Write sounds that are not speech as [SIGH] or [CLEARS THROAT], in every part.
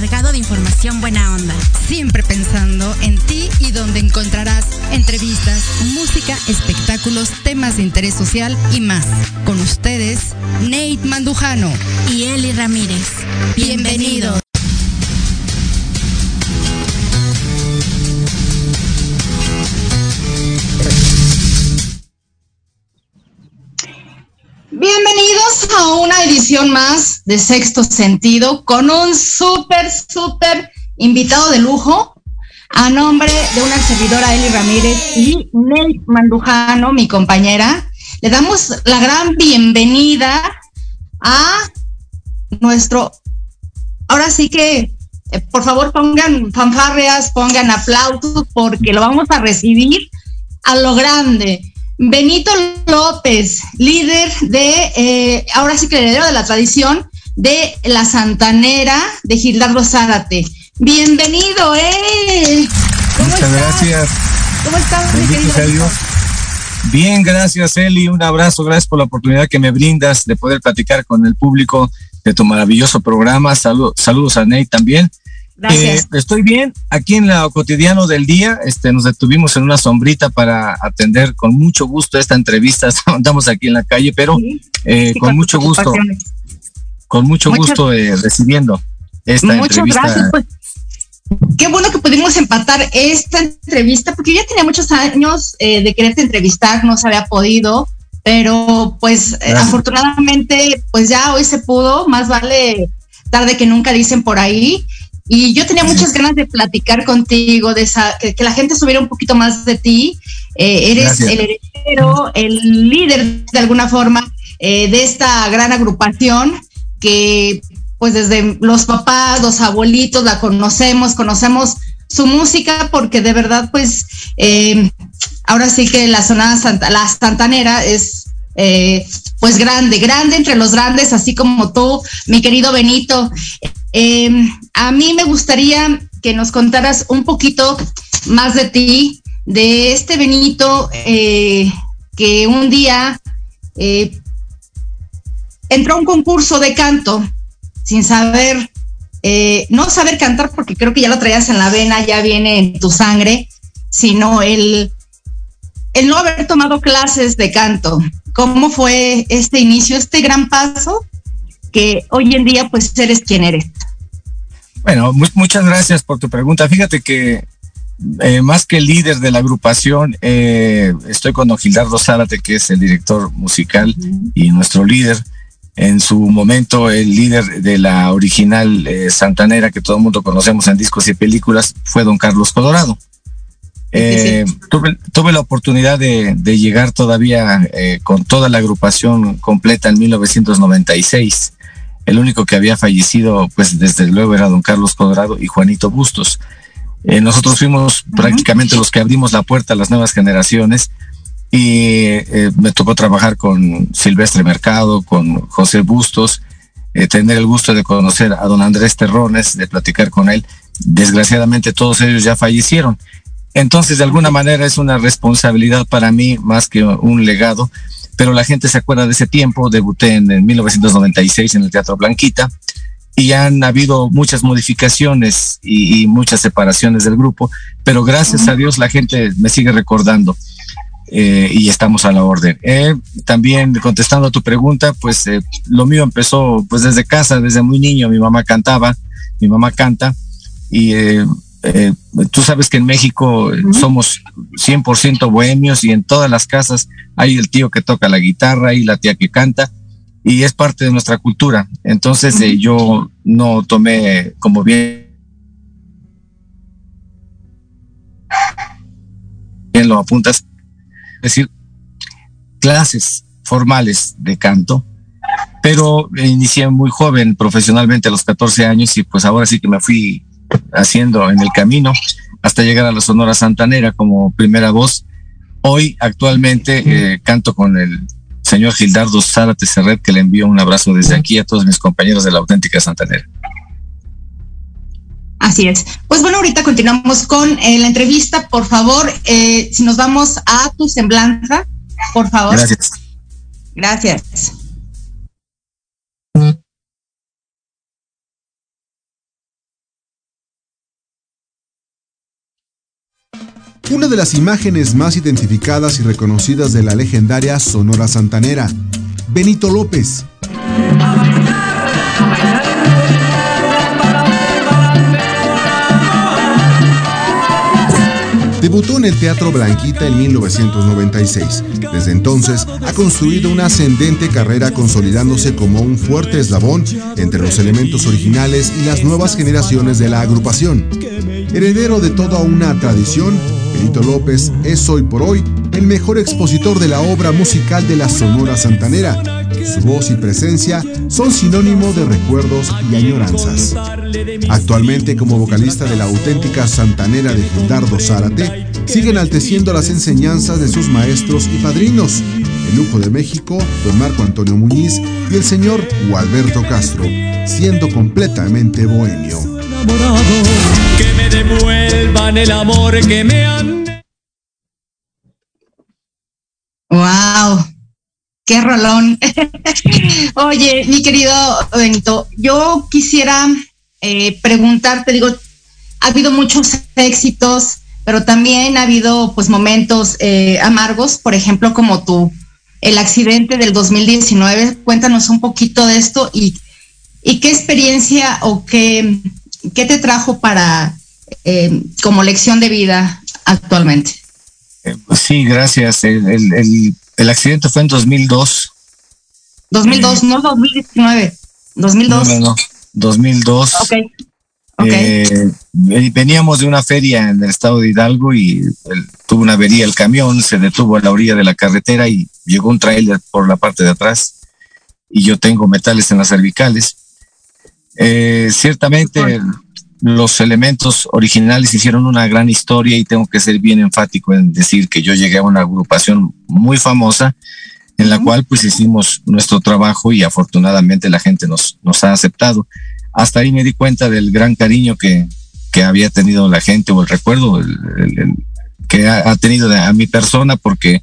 Cargado de información buena onda. Siempre pensando en ti y donde encontrarás entrevistas, música, espectáculos, temas de interés social y más. Con ustedes, Nate Mandujano y Eli Ramírez. Bienvenidos. Más de Sexto Sentido con un súper, súper invitado de lujo a nombre de una servidora Eli Ramírez y Nate Mandujano, mi compañera. Le damos la gran bienvenida a nuestro, ahora sí que, eh, por favor pongan fanfarreas, pongan aplausos porque lo vamos a recibir a lo grande. Benito López, líder de, eh, ahora sí que heredero de la tradición de la Santanera de Gildardo Zárate. Bienvenido, ¿eh? Muchas gracias. ¿Cómo estás, Bien, gracias, Eli. Un abrazo, gracias por la oportunidad que me brindas de poder platicar con el público de tu maravilloso programa. saludos a Ney también. Gracias. Eh, estoy bien. Aquí en lo cotidiano del día, este, nos detuvimos en una sombrita para atender con mucho gusto esta entrevista. [LAUGHS] Andamos aquí en la calle, pero eh, con, mucho gusto, con mucho gusto eh, recibiendo esta entrevista. Gracias, pues. Qué bueno que pudimos empatar esta entrevista, porque ya tenía muchos años de quererte entrevistar, no se había podido, pero pues afortunadamente, pues ya hoy se pudo, más vale tarde que nunca dicen por ahí. Y yo tenía muchas ganas de platicar contigo, de que, la gente supiera un poquito más de ti. Eh, eres el heredero, el líder de alguna forma eh, de esta gran agrupación que pues desde los papás, los abuelitos la conocemos, conocemos su música porque de verdad pues eh, ahora sí que la zona Santa, la Santanera es pues grande, grande entre los grandes, así como tú, mi querido Benito. Em, a mí me gustaría que nos contaras un poquito más de ti, de este Benito eh, que un día eh, entró a un concurso de canto sin saber, eh, no saber cantar porque creo que ya lo traías en la vena, ya viene en tu sangre, sino el, el no haber tomado clases de canto. ¿Cómo fue este inicio, este gran paso que hoy en día pues eres quien eres? Bueno, muchas gracias por tu pregunta. Fíjate que eh, más que líder de la agrupación, eh, estoy con don Gildardo Zárate, que es el director musical y nuestro líder. En su momento, el líder de la original eh, Santanera, que todo el mundo conocemos en discos y películas, fue don Carlos Colorado. Tuve, la oportunidad de, de llegar todavía con toda la agrupación completa en 1996 el único que había fallecido, pues desde luego era don Carlos Colorado y Juanito Bustos. Eh, nosotros fuimos prácticamente los que abrimos la puerta a las nuevas generaciones y eh, me tocó trabajar con Silvestre Mercado, con José Bustos, eh, tener el gusto de conocer a don Andrés Terrones, de platicar con él. Desgraciadamente todos ellos ya fallecieron. Entonces, de alguna manera es una responsabilidad para mí más que un legado pero la gente se acuerda de ese tiempo. Debuté en, 1996 en el Teatro Blanquita y han habido muchas modificaciones y, muchas separaciones del grupo, pero gracias a Dios la gente me sigue recordando. Eh, y estamos a la orden. Eh, también contestando a tu pregunta, pues eh, lo mío empezó pues desde casa, desde muy niño, mi mamá cantaba, mi mamá canta y eh, tú sabes que en México somos 100% bohemios y en todas las casas hay el tío que toca la guitarra y la tía que canta y es parte de nuestra cultura. Entonces eh, yo no tomé como bien bien lo apuntas, es decir, clases formales de canto, pero inicié muy joven profesionalmente a los 14 años y pues ahora sí que me fui haciendo en el camino. hasta llegar a la Sonora Santanera como primera voz. Hoy, actualmente, eh, canto con el señor Gildardo Zárate Serret, que le envío un abrazo desde aquí a todos mis compañeros de la auténtica Santanera. Así es. Pues bueno, ahorita continuamos con eh, la entrevista. Por favor, eh, si nos vamos a tu semblanza, por favor. Gracias. Gracias. Una de las imágenes más identificadas y reconocidas de la legendaria Sonora Santanera, Benito López. Debutó en el Teatro Blanquita en 1996. Desde entonces ha construido una ascendente carrera consolidándose como un fuerte eslabón entre los elementos originales y las nuevas generaciones de la agrupación. Heredero de toda una tradición, Benito López es hoy por hoy el mejor expositor de la obra musical de la Sonora Santanera. Su voz y presencia son sinónimo de recuerdos y añoranzas. Actualmente como vocalista de la auténtica Santanera de Gildardo Zárate, sigue enalteciendo las enseñanzas de sus maestros y padrinos, el lujo de México, don Marco Antonio Muñiz y el señor Gualberto Castro, siendo completamente bohemio. Devuelvan el amor que me han. Wow, qué rolón. [LAUGHS] Oye, mi querido Benito, yo quisiera eh, preguntarte, digo, ha habido muchos éxitos, pero también ha habido pues momentos eh, amargos, por ejemplo, como tú, el accidente del 2019. Cuéntanos un poquito de esto y, y qué experiencia o qué, qué te trajo para eh, como lección de vida actualmente. Sí, gracias. El, el, el, el accidente fue en 2002. 2002, no 2019. 2002. No, no, no. 2002. Ok. okay. Eh, veníamos de una feria en el estado de Hidalgo y tuvo una avería el camión, se detuvo a la orilla de la carretera y llegó un trailer por la parte de atrás y yo tengo metales en las cervicales. Eh, ciertamente bueno. Los elementos originales hicieron una gran historia y tengo que ser bien enfático en decir que yo llegué a una agrupación muy famosa en la uh -huh. cual pues hicimos nuestro trabajo y afortunadamente la gente nos, nos ha aceptado. Hasta ahí me di cuenta del gran cariño que, que había tenido la gente o el recuerdo el, el, el, que ha, ha tenido a mi persona porque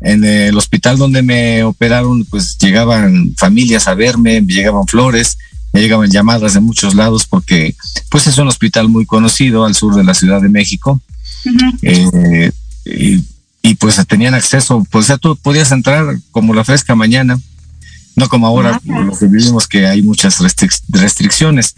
en el hospital donde me operaron pues llegaban familias a verme, llegaban flores, me llegaban llamadas de muchos lados porque pues es un hospital muy conocido al sur de la Ciudad de México. Uh -huh. eh, y, y pues tenían acceso, pues ya tú podías entrar como la fresca mañana, no como ahora ah, lo que vivimos que hay muchas restric restricciones.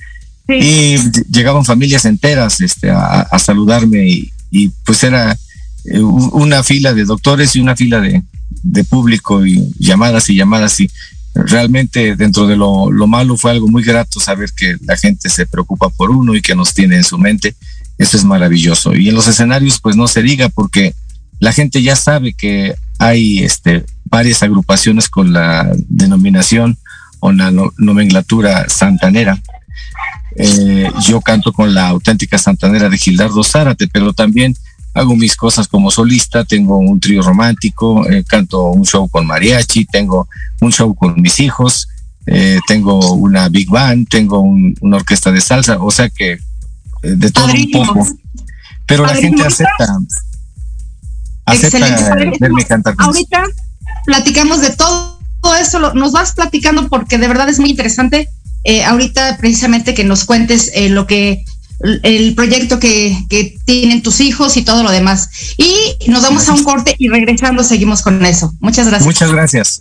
Sí. Y llegaban familias enteras este, a, a saludarme y, y, pues era eh, una fila de doctores y una fila de, de, público y llamadas y llamadas y realmente dentro de lo, lo malo fue algo muy grato saber que la gente se preocupa por uno y que nos tiene en su mente. Eso es maravilloso. Y en los escenarios pues no se diga porque la gente ya sabe que hay este, varias agrupaciones con la denominación o la no, nomenclatura santanera. Eh, yo canto con la auténtica santanera de Gildardo Zárate, pero también hago mis cosas como solista, tengo un trío romántico, eh, canto un show con mariachi, tengo un show con mis hijos, eh, tengo una big band, tengo un, una orquesta de salsa, o sea que eh, de todo Padrísimo. un poco. Pero Padrísimo. la gente acepta acepta verme cantar. Ahorita platicamos de todo, todo eso, lo, nos vas platicando porque de verdad es muy interesante. Ahorita precisamente que nos cuentes eh, lo que el proyecto que, que, tienen tus hijos y todo lo demás. Y nos vamos a un corte y regresando seguimos con eso. Muchas gracias. Muchas gracias.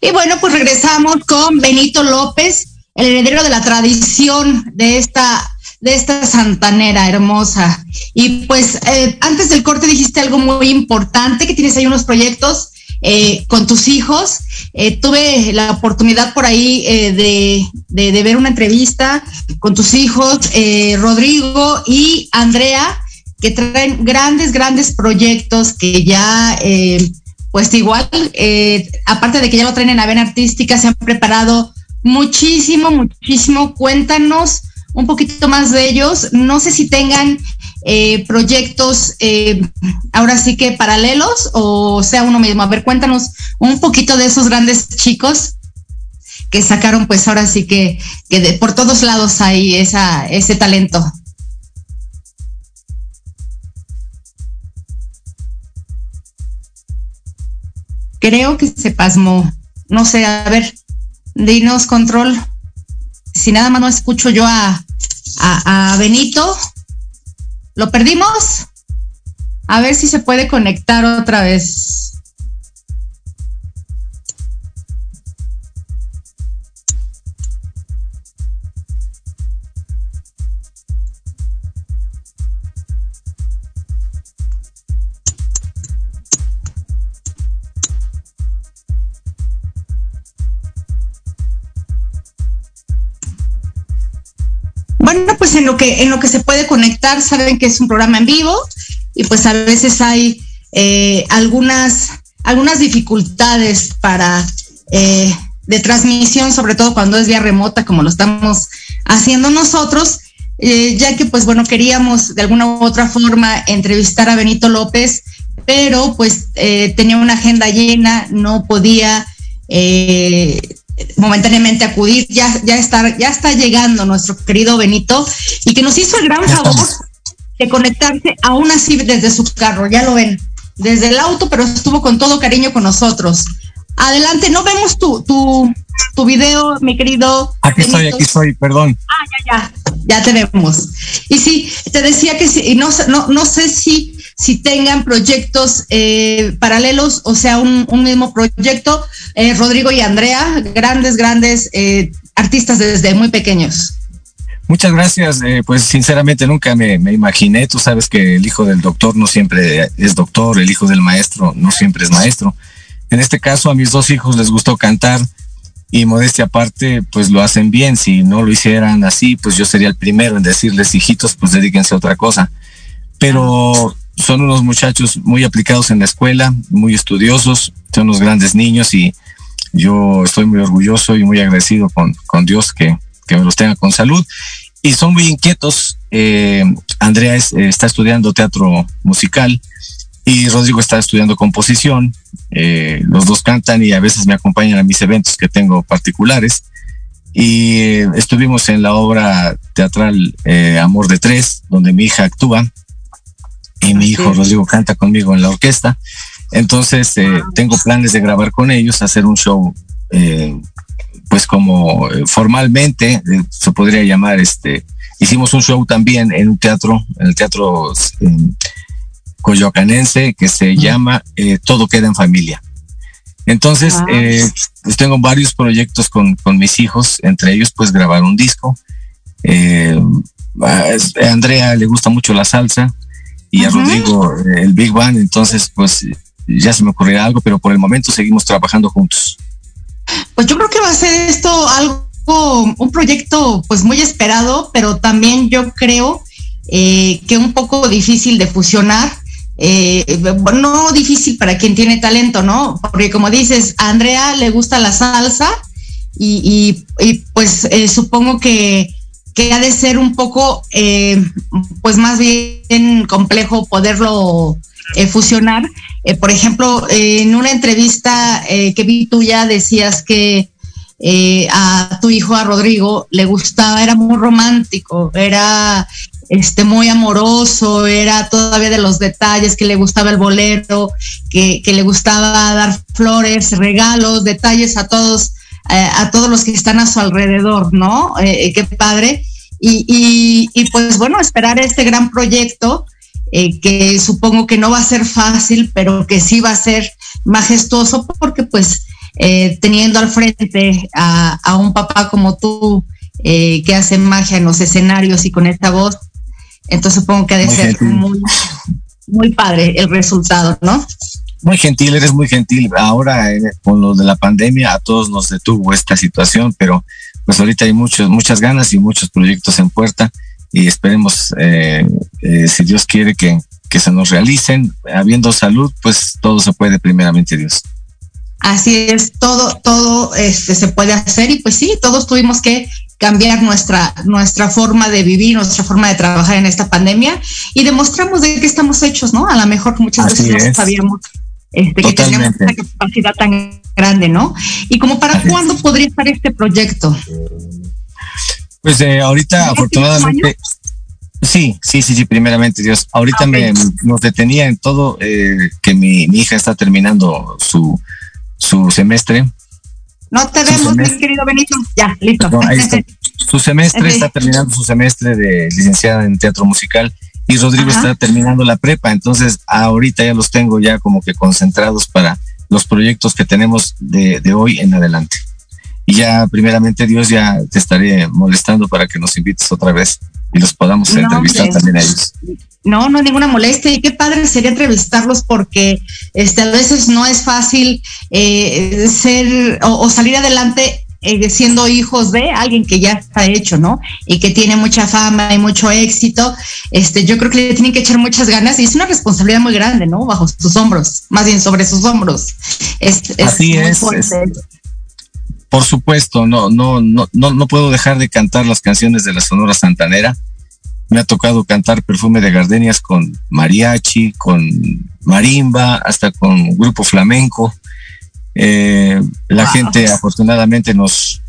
Y bueno, pues regresamos con Benito López, el heredero de la tradición de esta, de esta santanera hermosa. Y pues eh, antes del corte dijiste algo muy importante, que tienes ahí unos proyectos eh, con tus hijos. Eh, tuve la oportunidad por ahí de, de, de, ver una entrevista con tus hijos, Rodrigo y Andrea, que traen grandes, grandes proyectos que ya pues igual, eh, aparte de que ya lo traen en la artística, se han preparado muchísimo, muchísimo. Cuéntanos un poquito más de ellos. No sé si tengan eh, proyectos eh, ahora sí que paralelos o sea uno mismo. A ver, cuéntanos un poquito de esos grandes chicos que sacaron, pues ahora sí que, que de, por todos lados hay esa, ese talento. Creo que se pasmó. No sé, a ver, dinos control. Si nada más no escucho yo a, a, a Benito, ¿lo perdimos? A ver si se puede conectar otra vez. En lo que se puede conectar, saben que es un programa en vivo y pues a veces hay eh, algunas algunas dificultades para eh, de transmisión, sobre todo cuando es vía remota, como lo estamos haciendo nosotros, eh, ya que pues bueno queríamos de alguna u otra forma entrevistar a Benito López, pero pues eh, tenía una agenda llena, no podía momentáneamente acudir, ya, ya, está, ya está llegando nuestro querido Benito y que nos hizo el gran favor de conectarse aún así desde su carro, ya lo ven, desde el auto, pero estuvo con todo cariño con nosotros. Adelante, no vemos tu, tu, tu video, mi querido. Aquí Benito. estoy, aquí estoy, perdón. Ah, ya, ya, ya tenemos. Y sí, te decía que sí, no, no, no sé si si tengan proyectos eh, paralelos, o sea, un, un mismo proyecto. Eh, Rodrigo y Andrea, grandes, grandes eh, artistas desde muy pequeños. Muchas gracias. Eh, pues sinceramente nunca me, me, imaginé. Tú sabes que el hijo del doctor no siempre es doctor, el hijo del maestro no siempre es maestro. En este caso a mis dos hijos les gustó cantar y modestia aparte, pues lo hacen bien. Si no lo hicieran así, pues yo sería el primero en decirles, hijitos, pues dedíquense a otra cosa. Pero son unos muchachos muy aplicados en la escuela, muy estudiosos, son unos grandes niños y yo estoy muy orgulloso y muy agradecido con, con Dios que, que me los tenga con salud. Y son muy inquietos. Eh, Andrea está estudiando teatro musical y Rodrigo está estudiando composición. Eh, los dos cantan y a veces me acompañan a mis eventos que tengo particulares. Y eh, estuvimos en la obra teatral Amor de Tres, donde mi hija actúa y mi hijo Rodrigo canta conmigo en la orquesta. Entonces, eh, tengo planes de grabar con ellos, hacer un show, eh, pues como eh, formalmente se podría llamar, este, hicimos un show también en un teatro, en el teatro coyoacanense que se llama Todo queda en familia. Entonces, pues tengo varios proyectos con, con, mis hijos, entre ellos pues grabar un disco. a Andrea le gusta mucho la salsa y a Rodrigo el Big Bang, entonces pues ya se me ocurrirá algo, pero por el momento seguimos trabajando juntos. Pues yo creo que va a ser esto algo, un proyecto pues muy esperado, pero también yo creo eh, que un poco difícil de fusionar. Eh, no difícil para quien tiene talento, ¿no? Porque como dices, a Andrea le gusta la salsa y, pues eh, supongo que, que, ha de ser un poco, pues más bien complejo poderlo fusionar. Eh, por ejemplo, en una entrevista eh, que vi tuya decías que eh, a tu hijo, a Rodrigo, le gustaba, era muy romántico, era este, muy amoroso, era todavía de los detalles, que le gustaba el bolero, que, le gustaba dar flores, regalos, detalles a todos, a todos los que están a su alrededor, ¿no? qué padre. y, pues bueno, esperar este gran proyecto eh, que supongo que no va a ser fácil, pero que sí va a ser majestuoso porque pues eh, teniendo al frente a, un papá como tú eh, que hace magia en los escenarios y con esta voz, entonces supongo que ha de ser muy, muy padre el resultado, ¿no? Muy gentil, eres muy gentil. Ahora con lo de la pandemia a todos nos detuvo esta situación, pero pues ahorita hay muchos, muchas ganas y muchos proyectos en puerta y esperemos, eh, eh, si Dios quiere, que, que se nos realicen. Habiendo salud, pues todo se puede, primeramente Dios. Así es, todo, todo este, se puede hacer y pues sí, todos tuvimos que cambiar nuestra, nuestra forma de vivir, nuestra forma de trabajar en esta pandemia y demostramos de qué estamos hechos, ¿no? A lo mejor muchas veces no sabíamos este, que teníamos esta capacidad tan grande, ¿no? Y como para cuándo podría estar este proyecto? Pues eh, ahorita afortunadamente, sí, sí, sí, sí, primeramente Dios. Ahorita me nos detenía en todo eh, que mi, hija está terminando su, su semestre. No te vemos, mi querido Benito. Ya, listo. [LAUGHS] Su semestre está terminando su semestre de licenciada en teatro musical y Rodrigo está terminando la prepa. Entonces, ahorita ya los tengo ya como que concentrados para los proyectos que tenemos de, de hoy en adelante y ya primeramente Dios ya te estaré molestando para que nos invites otra vez y los podamos entrevistar también a ellos. No, no hay ninguna molestia y qué padre sería entrevistarlos porque este, a veces no es fácil eh, ser o, salir adelante eh, siendo hijos de alguien que ya está hecho, ¿no? Y que tiene mucha fama y mucho éxito. Este, yo creo que le tienen que echar muchas ganas y es una responsabilidad muy grande, ¿no? Bajo sus hombros, más bien sobre sus hombros. Es, Así es, por supuesto, no, no, no, no, no puedo dejar de cantar las canciones de la Sonora Santanera. Me ha tocado cantar Perfume de Gardenias con mariachi, con marimba, hasta con grupo flamenco. Eh, la gente afortunadamente nos,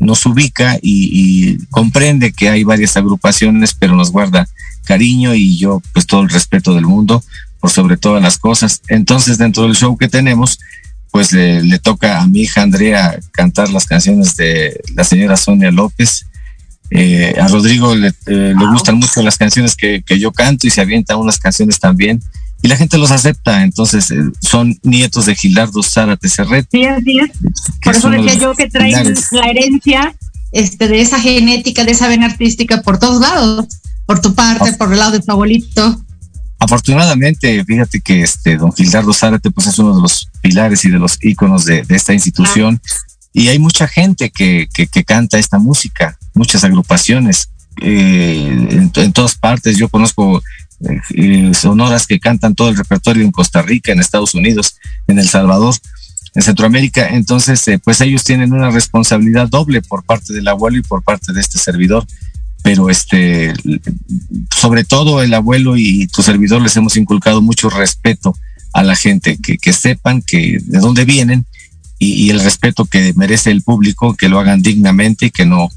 nos ubica y, comprende que hay varias agrupaciones, pero nos guarda cariño y yo pues todo el respeto del mundo por sobre todas las cosas. Entonces dentro del show que tenemos, pues le, toca a mi hija Andrea cantar las canciones de la señora Sonia López. Eh, a Rodrigo le, eh, gustan mucho las canciones que, yo canto y se avienta unas canciones también. Y la gente los acepta, entonces eh, son nietos de Gilardo Zárate Serret. Sí, así es. Por eso decía yo que traen la herencia este, de esa genética, de esa vena artística por todos lados, por tu parte, por el lado de tu abuelito. Afortunadamente, fíjate que este don Gildardo Zárate pues es uno de los pilares y de los íconos de, esta institución y hay mucha gente que, que, canta esta música, muchas agrupaciones eh, en, todas partes. Yo conozco eh, sonoras que cantan todo el repertorio en Costa Rica, en Estados Unidos, en El Salvador. en Centroamérica. Entonces, eh, pues ellos tienen una responsabilidad doble por parte del abuelo y por parte de este servidor. Pero este, sobre todo el abuelo y tu servidor les hemos inculcado mucho respeto a la gente, que, que sepan que de dónde vienen y, el respeto que merece el público, que lo hagan dignamente y que no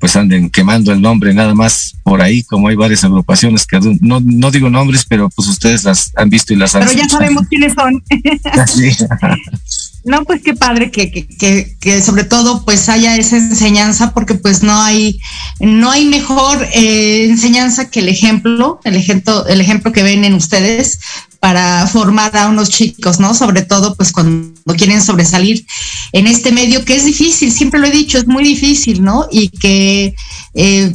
pues anden quemando el nombre nada más por ahí, como hay varias agrupaciones que no, no digo nombres, pero pues ustedes las han visto y las han Pero ya sabemos quiénes son. [LAUGHS] No, pues qué padre que, que, que, sobre todo pues haya esa enseñanza porque pues no hay no hay mejor eh, enseñanza que el ejemplo, el ejemplo, el ejemplo que ven en ustedes para formar a unos chicos, ¿no? Sobre todo pues cuando quieren sobresalir en este medio que es difícil, siempre lo he dicho, es muy difícil, ¿no? Y que eh,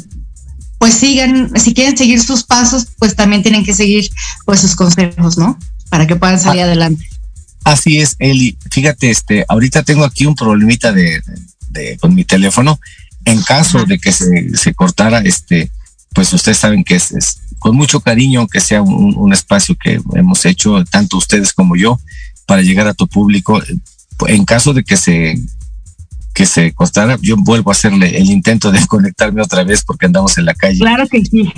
pues sigan, si quieren seguir sus pasos, pues también tienen que seguir pues sus consejos, ¿no? Para que puedan salir ah. adelante. Así es, Eli. Fíjate, este, ahorita tengo aquí un problemita de, con mi teléfono. En caso de que se, cortara, este, pues ustedes saben que es, con mucho cariño, que sea un, espacio que hemos hecho, tanto ustedes como yo, para llegar a tu público. En caso de que se que se cortara, yo vuelvo a hacerle el intento de [LAUGHS] conectarme otra vez porque andamos en la calle. Claro que sí.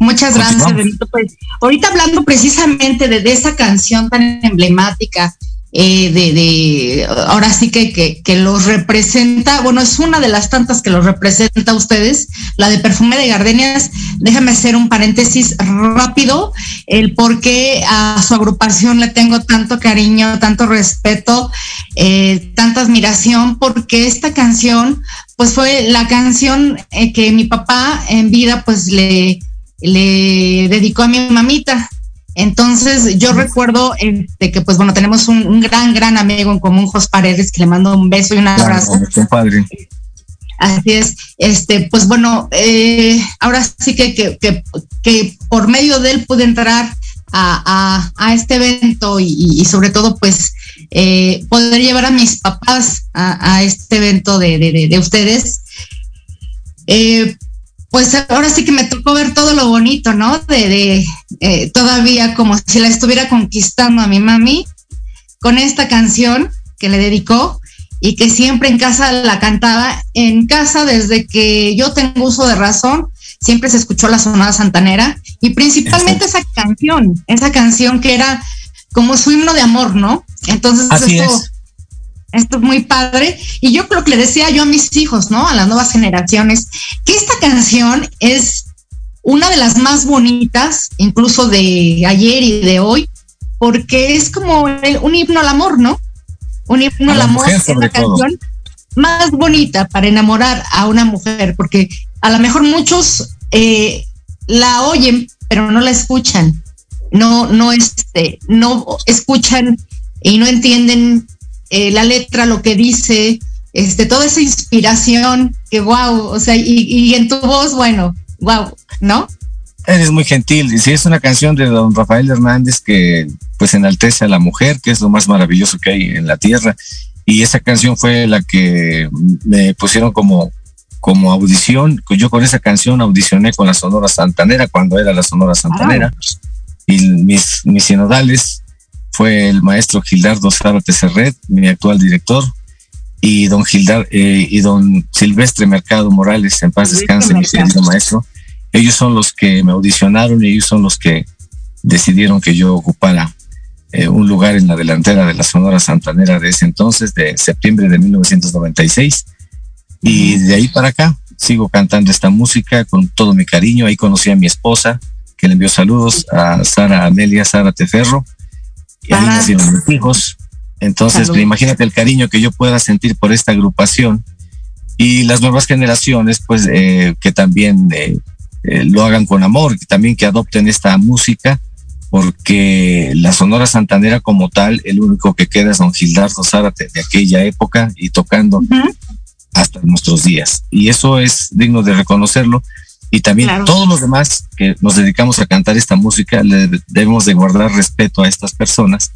Muchas gracias, Benito. Pues ahorita hablando precisamente de, esa canción tan emblemática, eh, de, de, ahora sí que, que, que, los representa, bueno, es una de las tantas que los representa a ustedes, la de Perfume de Gardenias. Déjame hacer un paréntesis rápido, el por qué a su agrupación le tengo tanto cariño, tanto respeto, eh, tanta admiración, porque esta canción, pues fue la canción eh, que mi papá en vida, pues le le dedicó a mi mamita. Entonces yo recuerdo este, que pues bueno, tenemos un, gran, gran amigo en común, Jos Paredes, que le mando un beso y un abrazo. padre. Así es, este, pues bueno, eh, ahora sí que, que, que, por medio de él pude entrar a, a, este evento y, sobre todo pues eh, poder llevar a mis papás a, este evento de, de, de ustedes. Eh, pues ahora sí que me tocó ver todo lo bonito, ¿no? De, de eh, todavía como si la estuviera conquistando a mi mami con esta canción que le dedicó y que siempre en casa la cantaba. En casa, desde que yo tengo uso de razón, siempre se escuchó la sonada santanera y principalmente esa canción, esa canción que era como su himno de amor, ¿no? Entonces, esto es muy padre. Y yo creo que le decía yo a mis hijos, ¿no? A las nuevas generaciones, que esta canción es una de las más bonitas, incluso de ayer y de hoy, porque es como un himno al amor, ¿no? Un himno al amor es la canción más bonita para enamorar a una mujer, porque a lo mejor muchos eh, la oyen, pero no la escuchan, no, no, este, no escuchan y no entienden eh, la letra, lo que dice, este, toda esa inspiración, que wow, o sea, y, en tu voz, bueno, wow, ¿no? Eres muy gentil. Y si es una canción de don Rafael Hernández que pues enaltece a la mujer, que es lo más maravilloso que hay en la tierra. Y esa canción fue la que me pusieron como, como audición. Yo con esa canción audicioné con la Sonora Santanera cuando era la Sonora Santanera. Y mis, mis sinodales fue el maestro Gildardo Zárate Serret, mi actual director, y don Gildar eh, y don Silvestre Mercado Morales, en paz descanse, mi querido maestro. Ellos son los que me audicionaron y ellos son los que decidieron que yo ocupara eh, un lugar en la delantera de la Sonora Santanera de ese entonces, de septiembre de 1996. Y de ahí para acá sigo cantando esta música con todo mi cariño. Ahí conocí a mi esposa, que le envió saludos a Sara Amelia Sara Teferro y ahí nacieron mis hijos. Entonces, imagínate el cariño que yo pueda sentir por esta agrupación y las nuevas generaciones, pues, eh, que también eh, eh, lo hagan con amor, que también que adopten esta música, porque la Sonora Santanera como tal, el único que queda es don Gildardo Zárate de aquella época y tocando hasta nuestros días. Y eso es digno de reconocerlo y también todos los demás que nos dedicamos a cantar esta música le debemos de guardar respeto a estas personas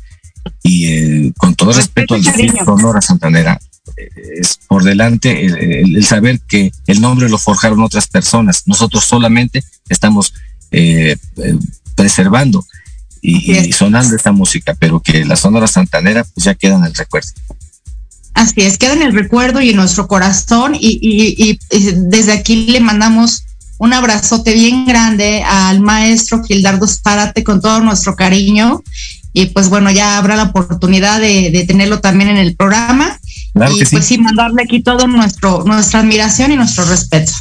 y eh, con todo respeto, al decir Sonora Santanera eh, es por delante el, saber que el nombre lo forjaron otras personas. Nosotros solamente estamos eh, preservando y, sonando esta música, pero que la Sonora Santanera pues ya queda en el recuerdo. Así es, queda en el recuerdo y en nuestro corazón y, desde aquí le mandamos un abrazote bien grande al maestro Gildardo Zárate con todo nuestro cariño y pues bueno, ya habrá la oportunidad de, tenerlo también en el programa y pues sí. mandarle aquí todo nuestro nuestra admiración y nuestro respeto.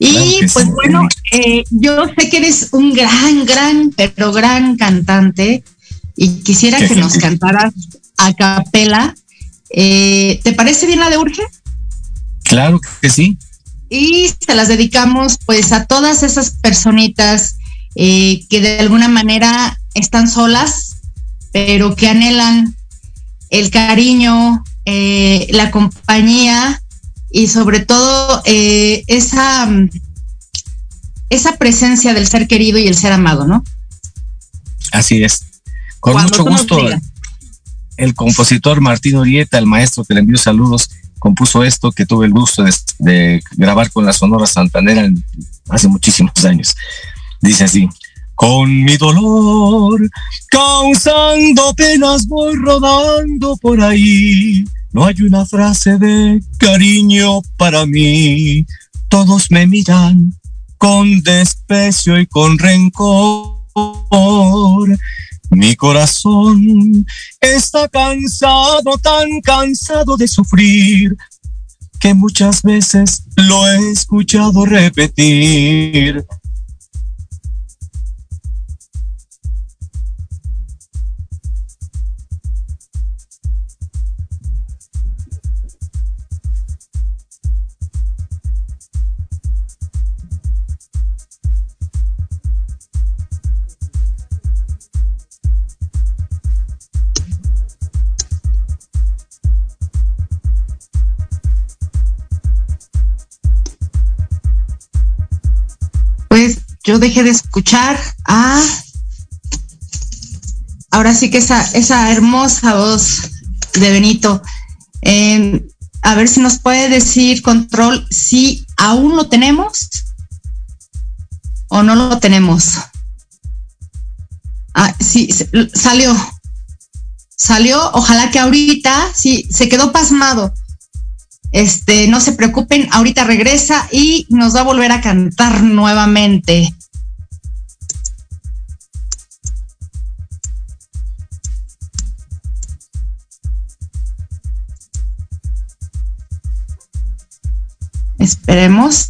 Y pues bueno, eh, yo sé que eres un gran, gran, pero gran cantante y quisiera que nos cantaras a capela. Eh, ¿Te parece bien la de Urge? Claro que sí. Y se las dedicamos pues a todas esas personitas eh, que de alguna manera están solas, pero que anhelan el cariño, la compañía y sobre todo eh, esa, esa presencia del ser querido y el ser amado, ¿no? Así es. Con mucho gusto. El compositor Martín Urieta, el maestro que le envió saludos, compuso esto que tuve el gusto de, grabar con la Sonora Santanera hace muchísimos años. Dice así, con mi dolor, causando penas, voy rodando por ahí no hay una frase de cariño para mí. Todos me miran con desprecio y con rencor. Mi corazón está cansado, tan cansado de sufrir, que muchas veces lo he escuchado repetir. Yo dejé de escuchar a... Ahora sí que esa, esa hermosa voz de Benito. A ver si nos puede decir, Control, si aún lo tenemos o no lo tenemos. Ah, sí, salió. Salió, ojalá que ahorita, sí, se quedó pasmado. Este, no se preocupen, ahorita regresa y nos va a volver a cantar nuevamente. Esperemos.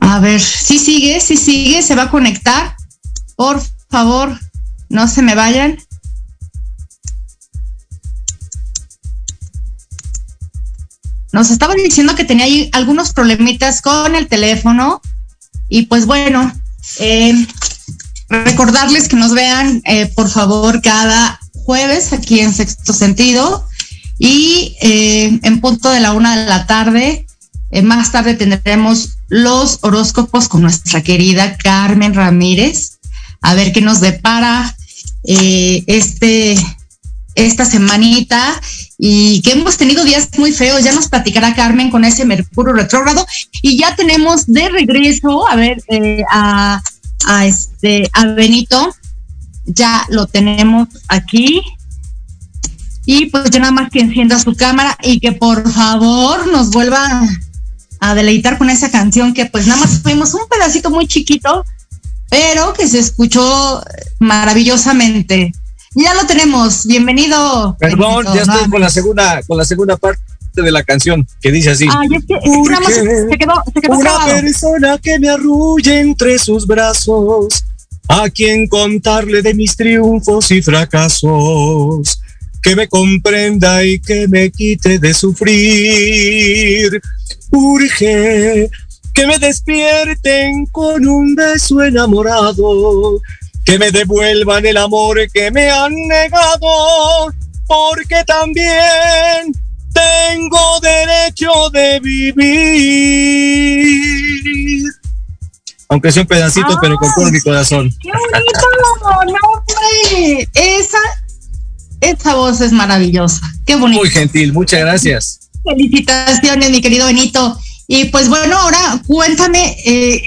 A ver, si sigue, si sigue, se va a conectar. Por favor, no se me vayan. Nos estaba diciendo que tenía ahí algunos problemitas con el teléfono. Y pues bueno, eh, recordarles que nos vean, eh, por favor, cada jueves aquí en Sexto Sentido. Y eh, en punto de la una de la tarde, más tarde tendremos los horóscopos con nuestra querida Carmen Ramírez. A ver qué nos depara este esta semanita y que hemos tenido días muy feos. Ya nos platicará Carmen con ese Mercurio retrógrado y ya tenemos de regreso, a ver, eh, a, este, a Benito. Ya lo tenemos aquí. Y pues ya nada más que encienda su cámara y que por favor nos vuelva a deleitar con esa canción que pues nada más tuvimos un pedacito muy chiquito, pero que se escuchó maravillosamente. Ya lo tenemos. Bienvenido. Perdón, ya estoy con la segunda, con la segunda parte de la canción que dice así. Ay, es que, se quedó, se quedó Una persona que me arrulle entre sus brazos, a quien contarle de mis triunfos y fracasos, que me comprenda y que me quite de sufrir. Urge que me despierten con un beso enamorado que me devuelvan el amor que me han negado, porque también tengo derecho de vivir. aunque sea un pedacito, pero con todo mi corazón. ¡Qué bonito! ¡No, hombre! Esa, esa voz es maravillosa. ¡Qué bonito! Muy gentil, muchas gracias. Felicitaciones, mi querido Benito. Y pues bueno, ahora cuéntame eh,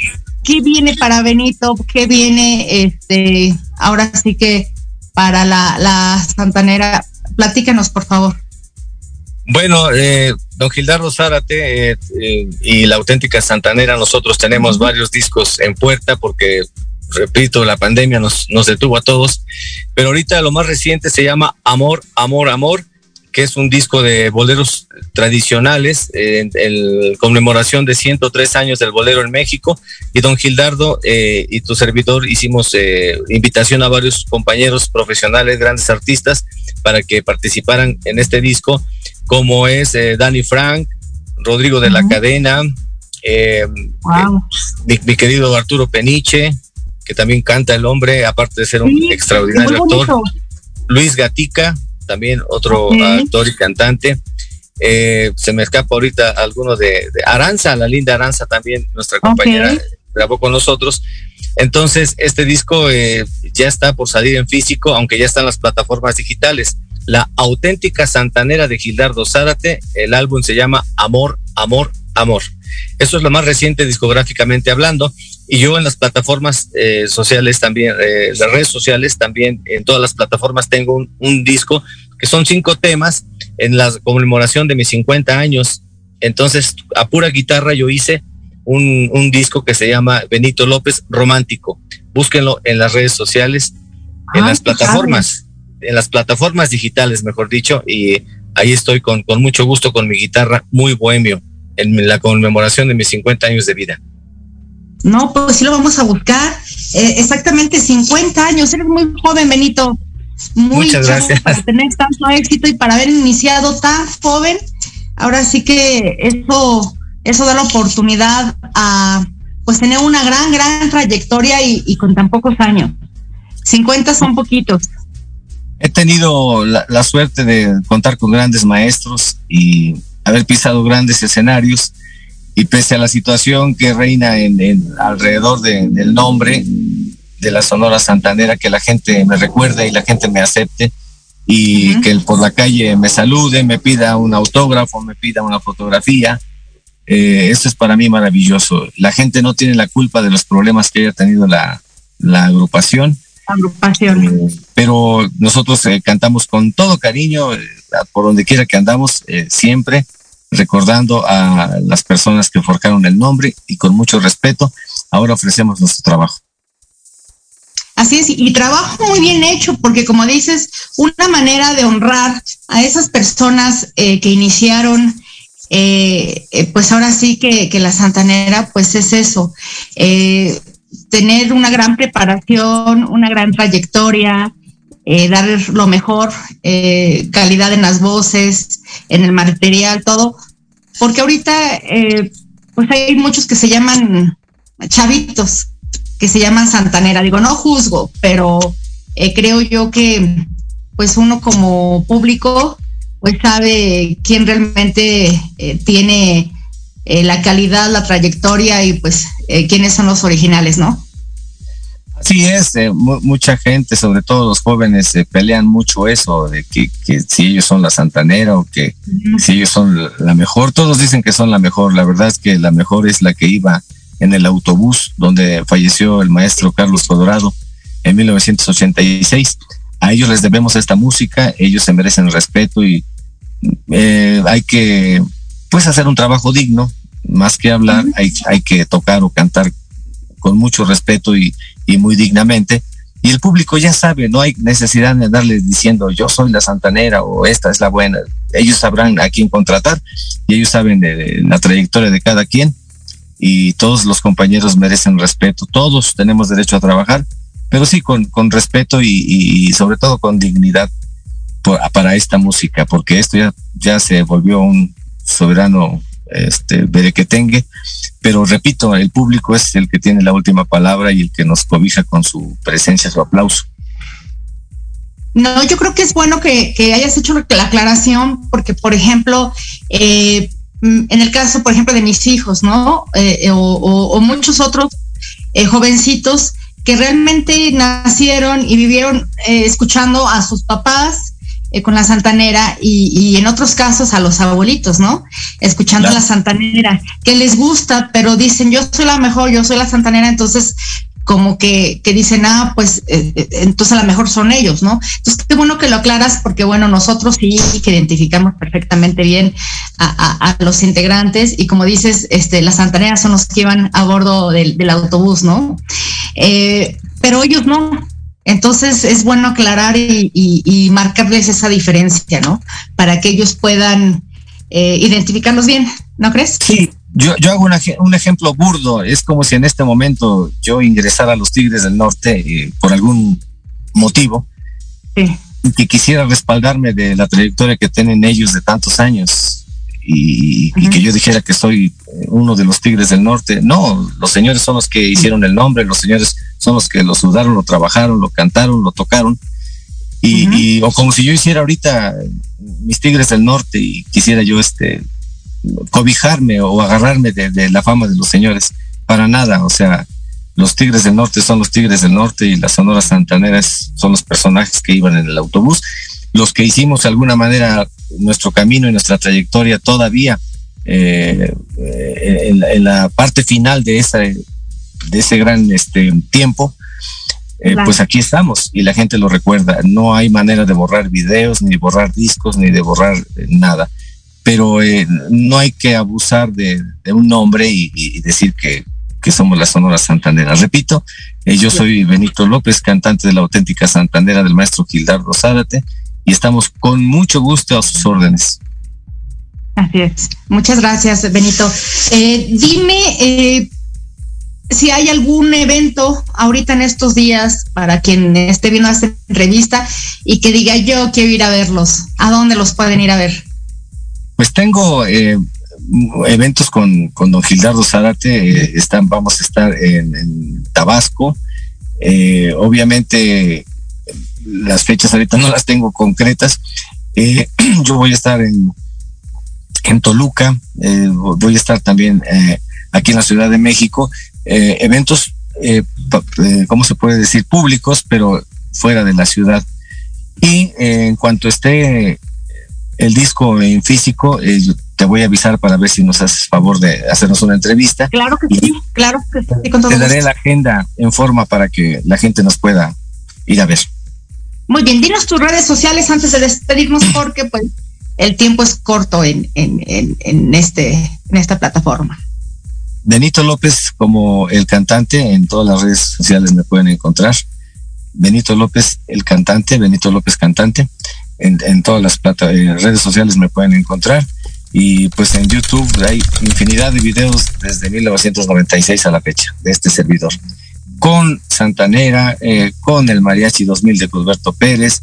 qué viene para Benito, qué viene, este, ahora sí que para la, la Santanera. Platícanos, por favor. Bueno, eh, don Gildardo Zárate eh, eh, y la auténtica Santanera, nosotros tenemos varios discos en puerta porque, repito, la pandemia nos, nos detuvo a todos, pero ahorita lo más reciente se llama Amor, Amor, Amor, que es un disco de boleros tradicionales, en conmemoración de 103 años del bolero en México, y don Gildardo y tu servidor hicimos invitación a varios compañeros profesionales, grandes artistas, para que participaran en este disco como es eh, Danny Frank, Rodrigo de la Cadena, eh, mi, querido Arturo Peniche, que también canta el hombre, aparte de ser un extraordinario actor. Luis Gatica, también otro actor y cantante. Eh, se me escapa ahorita alguno de, Aranza, la linda Aranza también, nuestra compañera, grabó con nosotros. Entonces, este disco ya está por salir en físico, aunque ya están las plataformas digitales. La auténtica santanera de Gildardo Zárate. El álbum se llama Amor, Amor, Amor. Eso es lo más reciente discográficamente hablando. Y yo en las plataformas eh, sociales también, eh, las redes sociales también, en todas las plataformas tengo un, disco que son cinco temas en la conmemoración de mis 50 años. Entonces, a pura guitarra yo hice un, un disco que se llama Benito López Romántico. Búsquenlo en las redes sociales, en las plataformas en las plataformas digitales, mejor dicho, y ahí estoy con, con mucho gusto con mi guitarra, muy bohemio, en la conmemoración de mis 50 años de vida. No, pues sí lo vamos a buscar. Eh, exactamente 50 años, eres muy joven, Benito. Muy Muchas gracias. Para tener tanto éxito y para haber iniciado tan joven, ahora sí que eso, eso da la oportunidad a pues tener una gran, gran trayectoria y, y con tan pocos años. 50 son poquitos he tenido la, suerte de contar con grandes maestros y haber pisado grandes escenarios y pese a la situación que reina en, alrededor del nombre de la Sonora Santanera, que la gente me recuerde y la gente me acepte y que por la calle me salude, me pida un autógrafo, me pida una fotografía. Eh, eso es para mí maravilloso. La gente no tiene la culpa de los problemas que haya tenido la, la agrupación agrupación. Pero nosotros eh, cantamos con todo cariño, eh, por donde quiera que andamos, eh, siempre recordando a las personas que forjaron el nombre y con mucho respeto, ahora ofrecemos nuestro trabajo. Así es, y trabajo muy bien hecho, porque como dices, una manera de honrar a esas personas que iniciaron, pues ahora sí que, que, la Santanera, pues es eso, tener una gran preparación, una gran trayectoria, eh, dar lo mejor, eh, calidad en las voces, en el material, todo. Porque ahorita, eh, pues hay muchos que se llaman chavitos, que se llaman santanera. Digo, no juzgo, pero creo yo que, pues uno como público, pues sabe quién realmente tiene la calidad, la trayectoria y pues quiénes son los originales, ¿no? Así es, eh, mucha gente, sobre todo los jóvenes, se pelean mucho eso, de que, si ellos son la santanera o que si ellos son la mejor, todos dicen que son la mejor, la verdad es que la mejor es la que iba en el autobús donde falleció el maestro Carlos Colorado en 1986. A ellos les debemos esta música, ellos se merecen respeto y eh, hay que pues hacer un trabajo digno, más que hablar, hay, hay que tocar o cantar con mucho respeto y, y muy dignamente. Y el público ya sabe, no hay necesidad de darles diciendo yo soy la santanera o esta es la buena. Ellos sabrán a quién contratar y ellos saben de, la trayectoria de cada quien y todos los compañeros merecen respeto. Todos tenemos derecho a trabajar, pero sí con, con respeto y, sobre todo con dignidad para esta música, porque esto ya, ya se volvió un soberano este, tenga pero repito, el público es el que tiene la última palabra y el que nos cobija con su presencia, su aplauso. No, yo creo que es bueno que, hayas hecho la aclaración, porque, por ejemplo, eh, en el caso, por ejemplo, de mis hijos, ¿no? Eh, o, muchos otros, eh, jovencitos que realmente nacieron y vivieron eh, escuchando a sus papás eh, con la santanera y, en otros casos a los abuelitos, ¿no? Escuchando la santanera, que les gusta, pero dicen, yo soy la mejor, yo soy la santanera, entonces como que, que dicen, ah, pues eh, eh, entonces a lo mejor son ellos, ¿no? Entonces, qué bueno que lo aclaras porque, bueno, nosotros sí que identificamos perfectamente bien a, los integrantes y como dices, este, las santaneras son los que iban a bordo del, autobús, ¿no? Eh, pero ellos no. Entonces es bueno aclarar y, marcarles esa diferencia, ¿no? Para que ellos puedan identificarlos bien, ¿no crees? Sí, yo, yo hago un ejemplo burdo, es como si en este momento yo ingresara a los Tigres del Norte eh, por algún motivo y que quisiera respaldarme de la trayectoria que tienen ellos de tantos años y, que yo dijera que soy eh, uno de los Tigres del Norte. No, los señores son los que hicieron el nombre, los señores son los que lo sudaron, lo trabajaron, lo cantaron, lo tocaron. Y, y, o como si yo hiciera ahorita mis Tigres del Norte y quisiera yo este cobijarme o agarrarme de, la fama de los señores, para nada, o sea, los Tigres del Norte son los Tigres del Norte y las Sonoras Santaneras son los personajes que iban en el autobús, los que hicimos de alguna manera nuestro camino y nuestra trayectoria todavía eh, en, la parte final de, esa, de ese gran este, tiempo, eh, pues aquí estamos y la gente lo recuerda. No hay manera de borrar videos, ni borrar discos, ni de borrar eh, nada pero eh, no hay que abusar de, un nombre y, decir que, somos la Sonora Santanera. Repito, eh, yo soy Benito López, cantante de la auténtica Santanera del maestro Gildardo Zárate, y estamos con mucho gusto a sus órdenes. Así es. Muchas gracias, Benito. Eh, dime si hay algún evento ahorita en estos días para quien esté viendo esta entrevista y que diga yo quiero ir a verlos. ¿A dónde los pueden ir a ver? Pues tengo eh, eventos con, con, don Gildardo Zárate, eh, están, vamos a estar en, Tabasco. Eh, obviamente las fechas ahorita no las tengo concretas. [CLEARS THROAT] yo voy a estar en, en Toluca, voy a estar también aquí en la Ciudad de México. eventos, ¿cómo se puede decir? Públicos, pero fuera de la ciudad. Y en cuanto esté el disco en físico, eh, te voy a avisar para ver si nos haces favor de hacernos una entrevista. Claro que sí, claro que sí. te daré la agenda en forma para que la gente nos pueda ir a ver. Muy bien, dinos tus redes sociales antes de despedirnos porque pues el tiempo es corto en, en, en, en este, en esta plataforma. Benito López como el cantante, en todas las redes sociales me pueden encontrar. Benito López, el cantante, Benito López Cantante en, todas las eh, redes sociales me pueden encontrar. Y pues en YouTube hay infinidad de videos desde 1996 a la fecha de este servidor. Con Santanera, eh, con el Mariachi 2000 de Cusberto Pérez,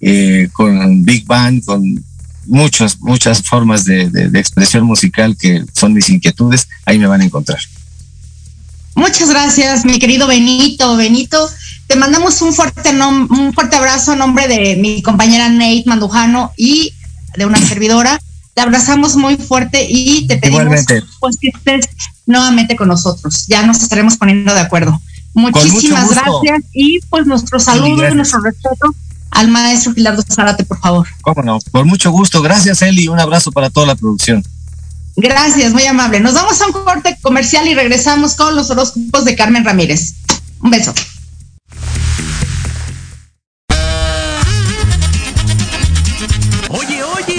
eh, con Big Band, con muchas, muchas formas de, de expresión musical que son mis inquietudes, ahí me van a encontrar. Muchas gracias, mi querido Benito. Benito, te mandamos un fuerte, un fuerte abrazo a nombre de mi compañera Nate Mandujano y de una servidora. Te abrazamos muy fuerte y te pedimos pues, que estés nuevamente con nosotros. Ya nos estaremos poniendo de acuerdo. Muchísimas gracias y pues nuestro saludo y nuestro respeto al maestro Pilardo Zárate, por favor. Cómo no, por mucho gusto. Gracias, Eli. Un abrazo para toda la producción. Gracias, muy amable. Nos vamos a un corte comercial y regresamos con los horóscopos de Carmen Ramírez. Un beso.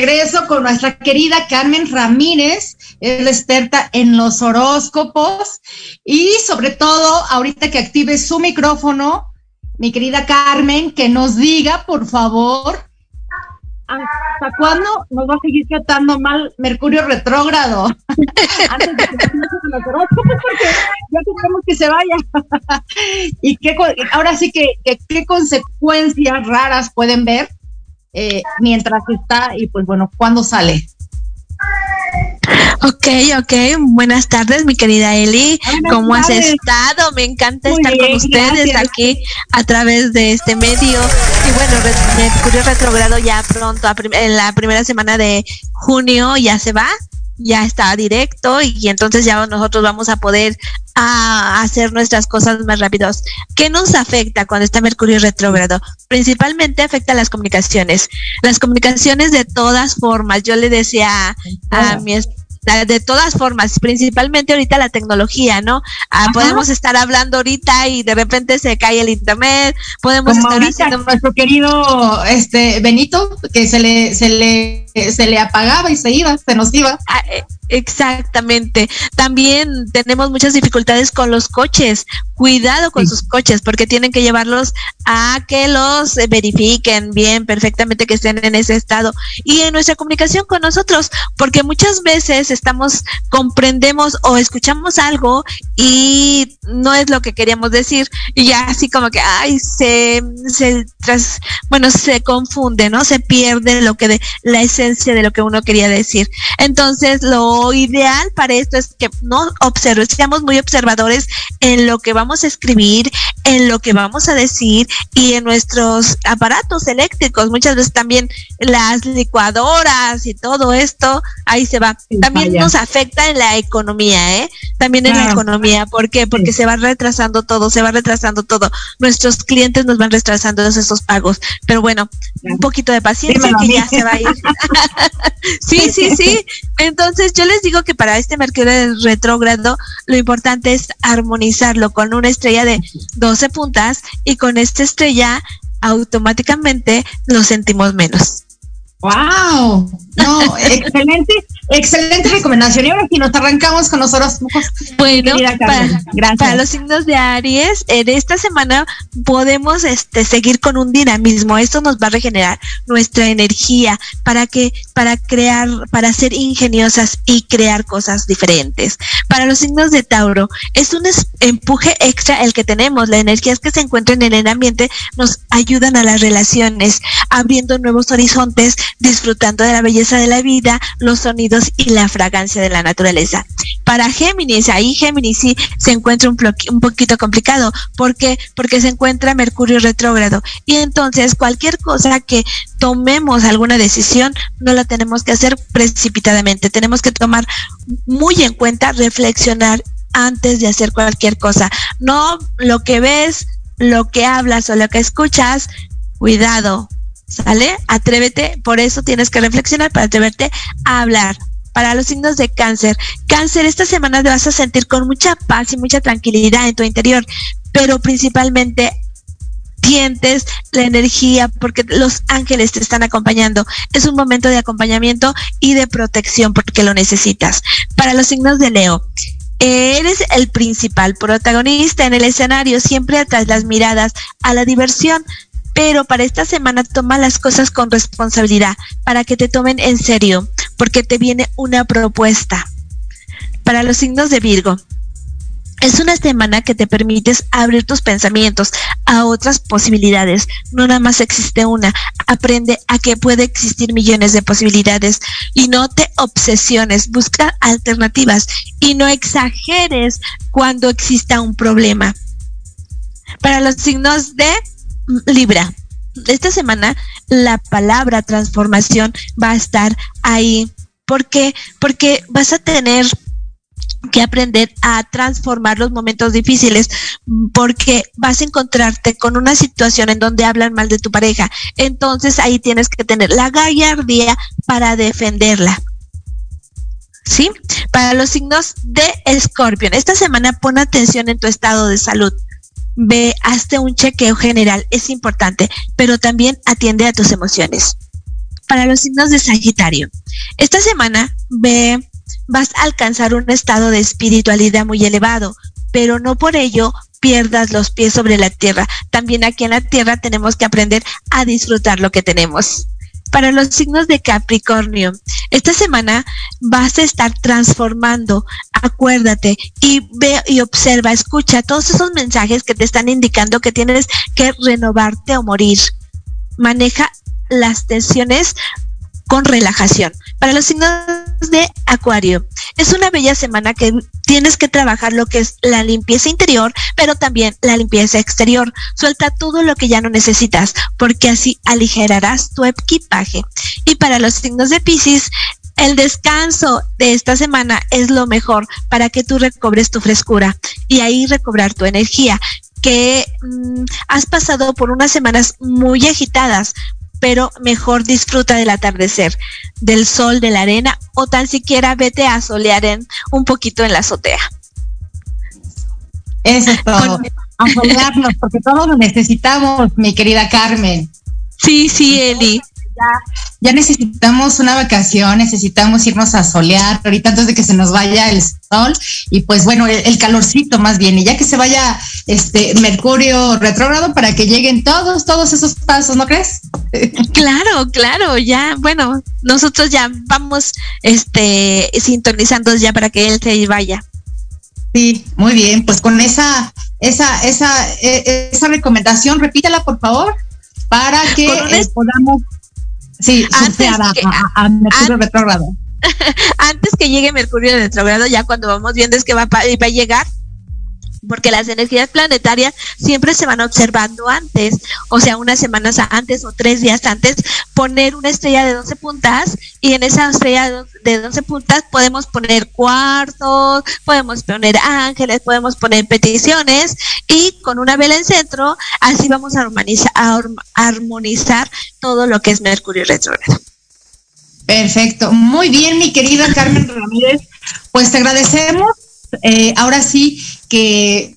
Regreso con nuestra querida Carmen Ramírez, es la experta en los horóscopos y sobre todo ahorita que active su micrófono, mi querida Carmen, que nos diga, por favor, ¿hasta cuándo nos va a seguir tratando mal Mercurio retrógrado? [LAUGHS] Antes de que ya queremos que se vaya. [LAUGHS] y qué, ahora sí que, qué consecuencias raras pueden ver eh, mientras está y pues bueno, ¿cuándo sale? Ok, ok. Buenas tardes, mi querida Eli. ¿Cómo has estado? Me encanta estar con ustedes aquí a través de este medio. Y bueno, Mercurio retrogrado ya pronto, en la primera semana de junio ya se va ya está directo y, entonces ya nosotros vamos a poder a hacer nuestras cosas más rápidos. ¿Qué nos afecta cuando está Mercurio retrógrado? Principalmente afecta las comunicaciones. Las comunicaciones de todas formas. Yo le decía a, mi de todas formas, principalmente ahorita la tecnología, ¿no? Ah, podemos estar hablando ahorita y de repente se cae el internet, podemos estar haciendo nuestro querido este Benito que se le se le se le apagaba y se iba, se nos iba. Ah, eh, Exactamente. También tenemos muchas dificultades con los coches. Cuidado con sus coches porque tienen que llevarlos a que los verifiquen bien, perfectamente que estén en ese estado. Y en nuestra comunicación con nosotros, porque muchas veces estamos, comprendemos o escuchamos algo y no es lo que queríamos decir y ya así como que, ay, se, se tras, bueno, se confunde, ¿no? Se pierde lo que de la esencia de lo que uno quería decir. Entonces, lo ideal para esto es que no observe, seamos muy observadores en lo que vamos a escribir, en lo que vamos a decir y en nuestros aparatos eléctricos. Muchas veces también las licuadoras y todo esto, ahí se va. También nos afecta en la economía, ¿eh? También en la economía. ¿Por qué? Porque se va retrasando todo, se va retrasando todo. Nuestros clientes nos van retrasando esos pagos. Pero bueno, un poquito de paciencia que ya se va a ir. [LAUGHS] sí, sí, sí. Entonces yo les digo que para este Mercurio retrógrado lo importante es armonizarlo con una estrella de 12 puntas y con esta estrella automáticamente lo sentimos menos. ¡Wow! No, [LAUGHS] excelente, excelente recomendación. Y ahora si nos arrancamos con los horóscopos. Bueno, para, los signos de Aries, en esta semana podemos este, seguir con un dinamismo. Esto nos va a regenerar nuestra energía para que, para crear, para ser ingeniosas y crear cosas diferentes. Para los signos de Tauro, es un empuje extra el que tenemos. Las energías que se encuentran en el ambiente nos ayudan a las relaciones, abriendo nuevos horizontes disfrutando de la belleza de la vida, los sonidos y la fragancia de la naturaleza. Para Géminis, ahí Géminis sí se encuentra un, un poquito complicado. ¿Por qué? Porque se encuentra Mercurio retrógrado. Y entonces cualquier cosa que tomemos alguna decisión, no la tenemos que hacer precipitadamente. Tenemos que tomar muy en cuenta, reflexionar antes de hacer cualquier cosa. No lo que ves, lo que hablas o lo que escuchas, cuidado, ¿Sale? Atrévete, por eso tienes que reflexionar para atreverte a hablar. Para los signos de cáncer, cáncer, esta semana te vas a sentir con mucha paz y mucha tranquilidad en tu interior, pero principalmente sientes la energía porque los ángeles te están acompañando. Es un momento de acompañamiento y de protección porque lo necesitas. Para los signos de Leo, eres el principal protagonista en el escenario, siempre atrás las miradas a la diversión, pero para esta semana toma las cosas con responsabilidad, para que te tomen en serio, porque te viene una propuesta. Para los signos de Virgo, es una semana que te permites abrir tus pensamientos a otras posibilidades. No nada más existe una. Aprende a que puede existir millones de posibilidades y no te obsesiones. Busca alternativas y no exageres cuando exista un problema. Para los signos de Libra, esta semana la palabra transformación va a estar ahí. ¿Por qué? Porque vas a tener que aprender a transformar los momentos difíciles porque vas a encontrarte con una situación en donde hablan mal de tu pareja. Entonces ahí tienes que tener la gallardía para defenderla. ¿Sí? Para los signos de Escorpión, esta semana pon atención en tu estado de salud ve, hazte un chequeo general, es importante, pero también atiende a tus emociones. para los signos de Sagitario. Esta semana ve, vas a alcanzar un estado de espiritualidad muy elevado, pero no por ello pierdas los pies sobre la tierra. También aquí en la tierra tenemos que aprender a disfrutar lo que tenemos. Para los signos de Capricornio, esta semana vas a estar transformando, acuérdate y ve y observa, escucha todos esos mensajes que te están indicando que tienes que renovarte o morir. Maneja las tensiones con relajación. Para los signos de Acuario, es una bella semana que tienes que trabajar lo que es la limpieza interior, pero también la limpieza exterior. Suelta todo lo que ya no necesitas, porque así aligerarás tu equipaje. Y para los signos de Pisces, el descanso de esta semana es lo mejor para que tú recobres tu frescura y ahí recobrar tu energía que mm, has pasado por unas semanas muy agitadas, pero mejor disfruta del atardecer, del sol, de la arena o tan siquiera vete a solear en, un poquito en la azotea. Eso es todo. a solearnos, porque todos lo necesitamos, mi querida Carmen. Sí, sí, Eli ya, necesitamos una vacación, necesitamos irnos a solear ahorita antes de que se nos vaya el sol y pues bueno, el, calorcito más bien, y ya que se vaya este Mercurio retrógrado para que lleguen todos, todos esos pasos, ¿no crees? [LAUGHS] Claro, claro, ya, bueno, nosotros ya vamos este sintonizando ya para que él se vaya. Sí, muy bien, pues con esa, esa, esa, e, esa recomendación, repítela por favor, para que eh, podamos Sí, antes que, a, Mercurio retrógrado. [LAUGHS] antes que llegue Mercurio retrógrado, ya cuando vamos viendo es que va, va a llegar, porque las energías planetarias siempre se van observando antes, o sea, unas semanas antes o tres días antes, poner una estrella de 12 puntas y en esa estrella de 12 puntas podemos poner cuartos, podemos poner ángeles, podemos poner peticiones y con una vela en centro, así vamos a armonizar, todo lo que es Mercurio retrógrado. Perfecto, muy bien, mi querida Carmen Ramírez. Pues te agradecemos eh, ahora sí que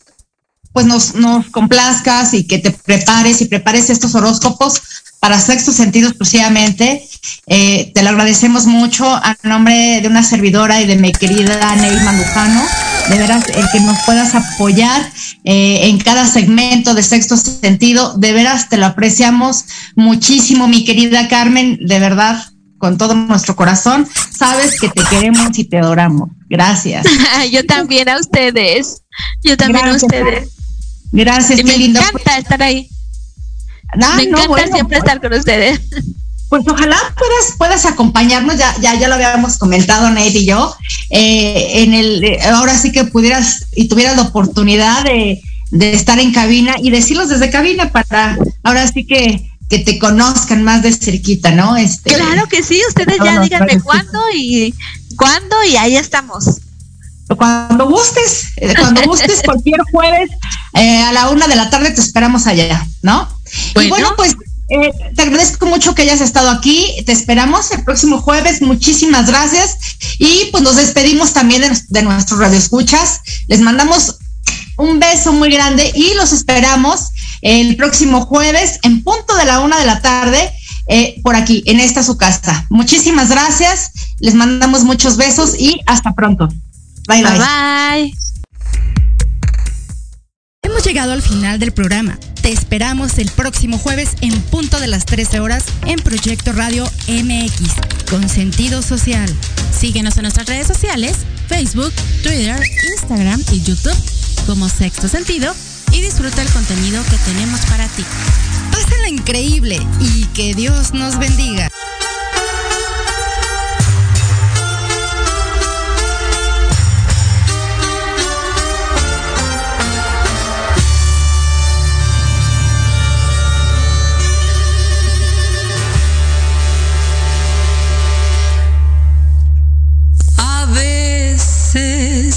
pues nos, complazcas y que te prepares y prepares estos horóscopos para sexto sentido exclusivamente. Eh, te lo agradecemos mucho a nombre de una servidora y de mi querida Ney Mandujano. De veras, el que nos puedas apoyar eh, en cada segmento de sexto sentido, de veras te lo apreciamos muchísimo, mi querida Carmen, de verdad, con todo nuestro corazón. Sabes que te queremos y te adoramos. Gracias. [LAUGHS] Yo también a ustedes. Yo también a ustedes. Gracias, y me encanta estar ahí. Ah, me encanta siempre estar con ustedes. Pues ojalá puedas, puedas acompañarnos, ya, ya, ya lo habíamos comentado Nate y yo, eh, en el, eh, ahora sí que pudieras y tuvieras la oportunidad de, de estar en cabina y decirlos desde cabina para ahora sí que que te conozcan más de cerquita, ¿no? Este, claro que sí, ustedes ya díganme cuándo y cuándo y ahí estamos. Cuando gustes, eh, cuando gustes [LAUGHS] cualquier jueves eh, a la una de la tarde te esperamos allá, ¿no? Y bueno, pues eh, te agradezco mucho que hayas estado aquí. Te esperamos el próximo jueves. Muchísimas gracias. Y pues nos despedimos también de, de nuestros radioescuchas. Les mandamos un beso muy grande y los esperamos el próximo jueves en punto de la una de la tarde eh, por aquí, en esta su casa. Muchísimas gracias, les mandamos muchos besos y hasta pronto. Bye bye. Bye. Hemos llegado al final del programa. Te esperamos el próximo jueves en punto de las 13 horas en Proyecto Radio MX con sentido social. Síguenos en nuestras redes sociales, Facebook, Twitter, Instagram y YouTube como Sexto Sentido y disfruta el contenido que tenemos para ti. Pásala increíble y que Dios nos bendiga. A veces